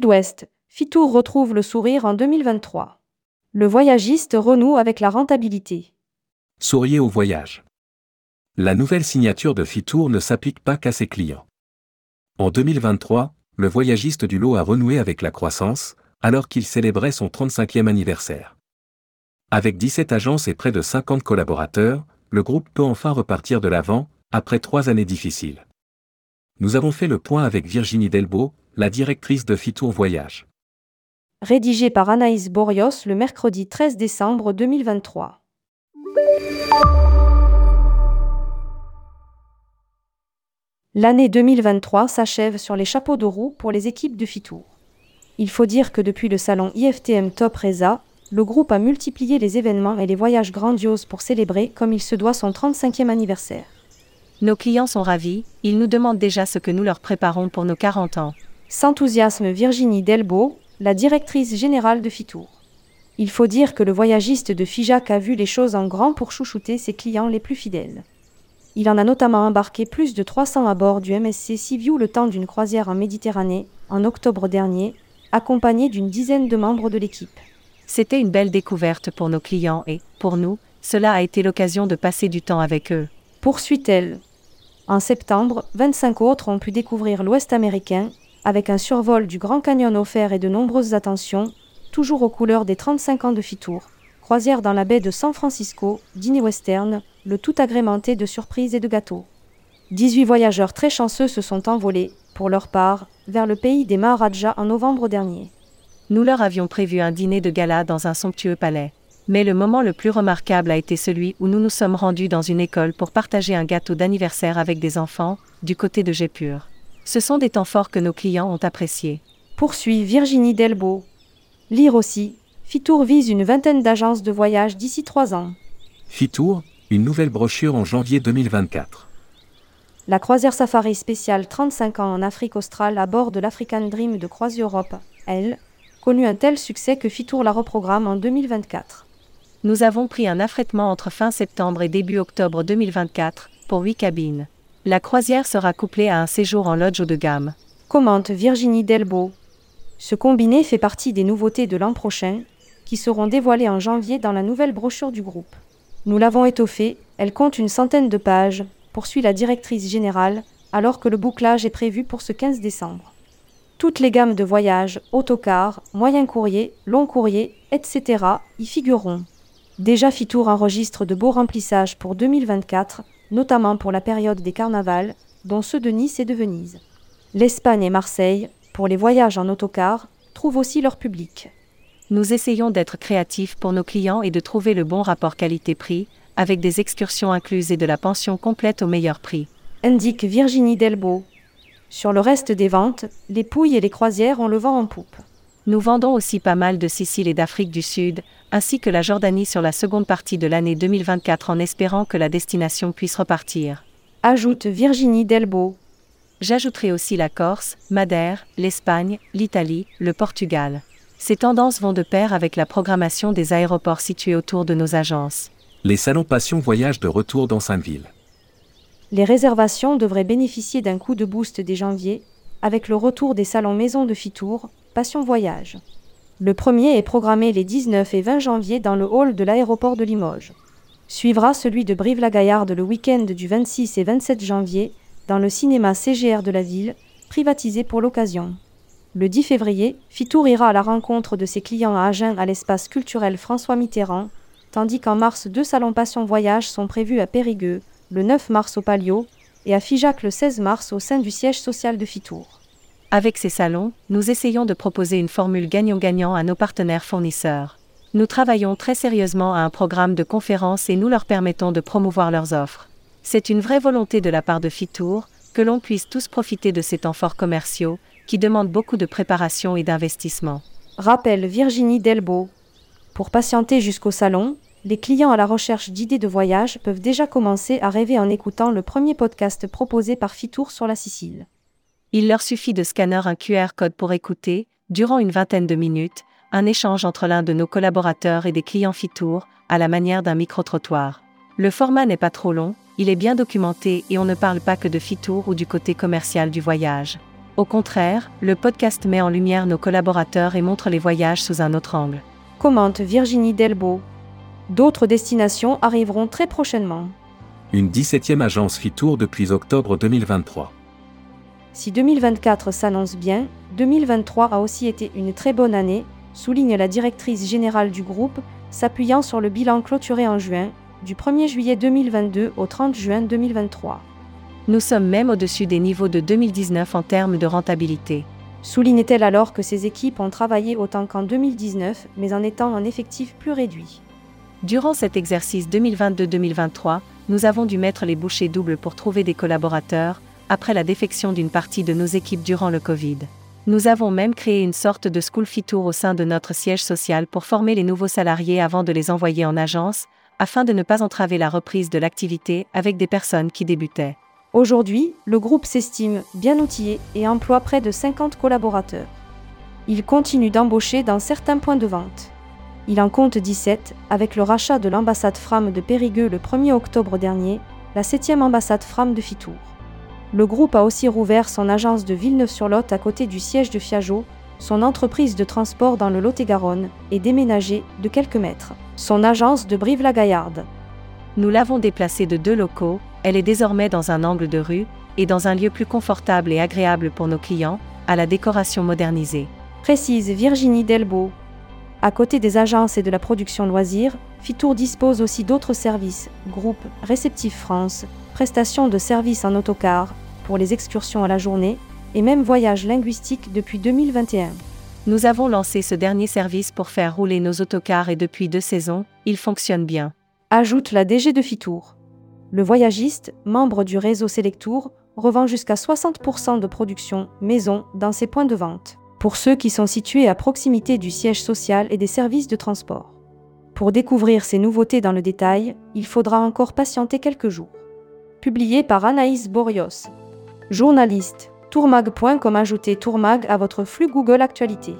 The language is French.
sud-ouest, Fitour retrouve le sourire en 2023. Le voyagiste renoue avec la rentabilité. Souriez au voyage. La nouvelle signature de Fitour ne s'applique pas qu'à ses clients. En 2023, le voyagiste du lot a renoué avec la croissance, alors qu'il célébrait son 35e anniversaire. Avec 17 agences et près de 50 collaborateurs, le groupe peut enfin repartir de l'avant, après trois années difficiles. Nous avons fait le point avec Virginie Delbo, la directrice de Fitour Voyage. Rédigé par Anaïs Borios le mercredi 13 décembre 2023. L'année 2023 s'achève sur les chapeaux de roue pour les équipes de Fitour. Il faut dire que depuis le salon IFTM Top Reza, le groupe a multiplié les événements et les voyages grandioses pour célébrer comme il se doit son 35e anniversaire. Nos clients sont ravis, ils nous demandent déjà ce que nous leur préparons pour nos 40 ans. S'enthousiasme Virginie Delbo, la directrice générale de Fitour. Il faut dire que le voyagiste de Figeac a vu les choses en grand pour chouchouter ses clients les plus fidèles. Il en a notamment embarqué plus de 300 à bord du MSC Sibiu le temps d'une croisière en Méditerranée, en octobre dernier, accompagné d'une dizaine de membres de l'équipe. C'était une belle découverte pour nos clients et, pour nous, cela a été l'occasion de passer du temps avec eux. Poursuit-elle. En septembre, 25 autres ont pu découvrir l'Ouest américain, avec un survol du Grand Canyon offert et de nombreuses attentions, toujours aux couleurs des 35 ans de Fitour. Croisière dans la baie de San Francisco, dîner western, le tout agrémenté de surprises et de gâteaux. 18 voyageurs très chanceux se sont envolés, pour leur part, vers le pays des Maharajas en novembre dernier nous leur avions prévu un dîner de gala dans un somptueux palais. Mais le moment le plus remarquable a été celui où nous nous sommes rendus dans une école pour partager un gâteau d'anniversaire avec des enfants, du côté de Gépur. Ce sont des temps forts que nos clients ont appréciés. Poursuit Virginie Delbo. Lire aussi. Fitour vise une vingtaine d'agences de voyage d'ici trois ans. Fitour, une nouvelle brochure en janvier 2024. La croisière safari spéciale 35 ans en Afrique australe à bord de l'African Dream de Europe, elle, connu un tel succès que Fitour la reprogramme en 2024. Nous avons pris un affrètement entre fin septembre et début octobre 2024 pour huit cabines. La croisière sera couplée à un séjour en lodge haut de gamme. Commente Virginie Delbo. Ce combiné fait partie des nouveautés de l'an prochain, qui seront dévoilées en janvier dans la nouvelle brochure du groupe. Nous l'avons étoffée, elle compte une centaine de pages, poursuit la directrice générale, alors que le bouclage est prévu pour ce 15 décembre. Toutes les gammes de voyage, autocar, moyen courrier, long courrier, etc. y figureront. Déjà Fitour enregistre de beaux remplissages pour 2024, notamment pour la période des carnavals, dont ceux de Nice et de Venise. L'Espagne et Marseille, pour les voyages en autocar, trouvent aussi leur public. Nous essayons d'être créatifs pour nos clients et de trouver le bon rapport qualité-prix, avec des excursions incluses et de la pension complète au meilleur prix. Indique Virginie Delbo, sur le reste des ventes, les pouilles et les croisières ont le vent en poupe. Nous vendons aussi pas mal de Sicile et d'Afrique du Sud, ainsi que la Jordanie sur la seconde partie de l'année 2024 en espérant que la destination puisse repartir. Ajoute Virginie Delbo. J'ajouterai aussi la Corse, Madère, l'Espagne, l'Italie, le Portugal. Ces tendances vont de pair avec la programmation des aéroports situés autour de nos agences. Les salons Passion Voyage de retour dans Sainte-Ville les réservations devraient bénéficier d'un coup de boost dès janvier, avec le retour des salons Maison de Fitour, Passion Voyage. Le premier est programmé les 19 et 20 janvier dans le hall de l'aéroport de Limoges. Suivra celui de Brive-la-Gaillarde le week-end du 26 et 27 janvier dans le cinéma CGR de la ville, privatisé pour l'occasion. Le 10 février, Fitour ira à la rencontre de ses clients à Agen à l'espace culturel François Mitterrand, tandis qu'en mars deux salons Passion Voyage sont prévus à Périgueux, le 9 mars au Palio, et à Figeac le 16 mars au sein du siège social de Fitour. Avec ces salons, nous essayons de proposer une formule gagnant-gagnant à nos partenaires fournisseurs. Nous travaillons très sérieusement à un programme de conférences et nous leur permettons de promouvoir leurs offres. C'est une vraie volonté de la part de Fitour, que l'on puisse tous profiter de ces temps forts commerciaux, qui demandent beaucoup de préparation et d'investissement. Rappelle Virginie Delbo. Pour patienter jusqu'au salon, les clients à la recherche d'idées de voyage peuvent déjà commencer à rêver en écoutant le premier podcast proposé par Fitour sur la Sicile. Il leur suffit de scanner un QR code pour écouter, durant une vingtaine de minutes, un échange entre l'un de nos collaborateurs et des clients Fitour, à la manière d'un micro-trottoir. Le format n'est pas trop long, il est bien documenté et on ne parle pas que de Fitour ou du côté commercial du voyage. Au contraire, le podcast met en lumière nos collaborateurs et montre les voyages sous un autre angle. Commente Virginie Delbo. D'autres destinations arriveront très prochainement. Une 17e agence Fitour depuis octobre 2023. Si 2024 s'annonce bien, 2023 a aussi été une très bonne année, souligne la directrice générale du groupe, s'appuyant sur le bilan clôturé en juin, du 1er juillet 2022 au 30 juin 2023. Nous sommes même au-dessus des niveaux de 2019 en termes de rentabilité. Soulignait-elle alors que ses équipes ont travaillé autant qu'en 2019, mais en étant en effectif plus réduit. Durant cet exercice 2022-2023, nous avons dû mettre les bouchées doubles pour trouver des collaborateurs, après la défection d'une partie de nos équipes durant le Covid. Nous avons même créé une sorte de school fit tour au sein de notre siège social pour former les nouveaux salariés avant de les envoyer en agence, afin de ne pas entraver la reprise de l'activité avec des personnes qui débutaient. Aujourd'hui, le groupe s'estime bien outillé et emploie près de 50 collaborateurs. Il continue d'embaucher dans certains points de vente. Il en compte 17, avec le rachat de l'ambassade Fram de Périgueux le 1er octobre dernier, la 7e ambassade Fram de Fitour. Le groupe a aussi rouvert son agence de Villeneuve-sur-Lot à côté du siège de Fiageot, son entreprise de transport dans le Lot-et-Garonne, et déménagé, de quelques mètres, son agence de Brive-la-Gaillarde. Nous l'avons déplacée de deux locaux, elle est désormais dans un angle de rue, et dans un lieu plus confortable et agréable pour nos clients, à la décoration modernisée. Précise Virginie Delbo. À côté des agences et de la production loisirs, Fitour dispose aussi d'autres services, groupe Réceptif France, prestations de services en autocar, pour les excursions à la journée, et même voyage linguistique depuis 2021. Nous avons lancé ce dernier service pour faire rouler nos autocars et depuis deux saisons, il fonctionne bien. Ajoute la DG de Fitour. Le voyagiste, membre du réseau Selectour, revend jusqu'à 60% de production maison dans ses points de vente, pour ceux qui sont situés à proximité du siège social et des services de transport. Pour découvrir ces nouveautés dans le détail, il faudra encore patienter quelques jours. Publié par Anaïs Borios. Journaliste, tourmag.com ajoutez tourmag à votre flux Google Actualité.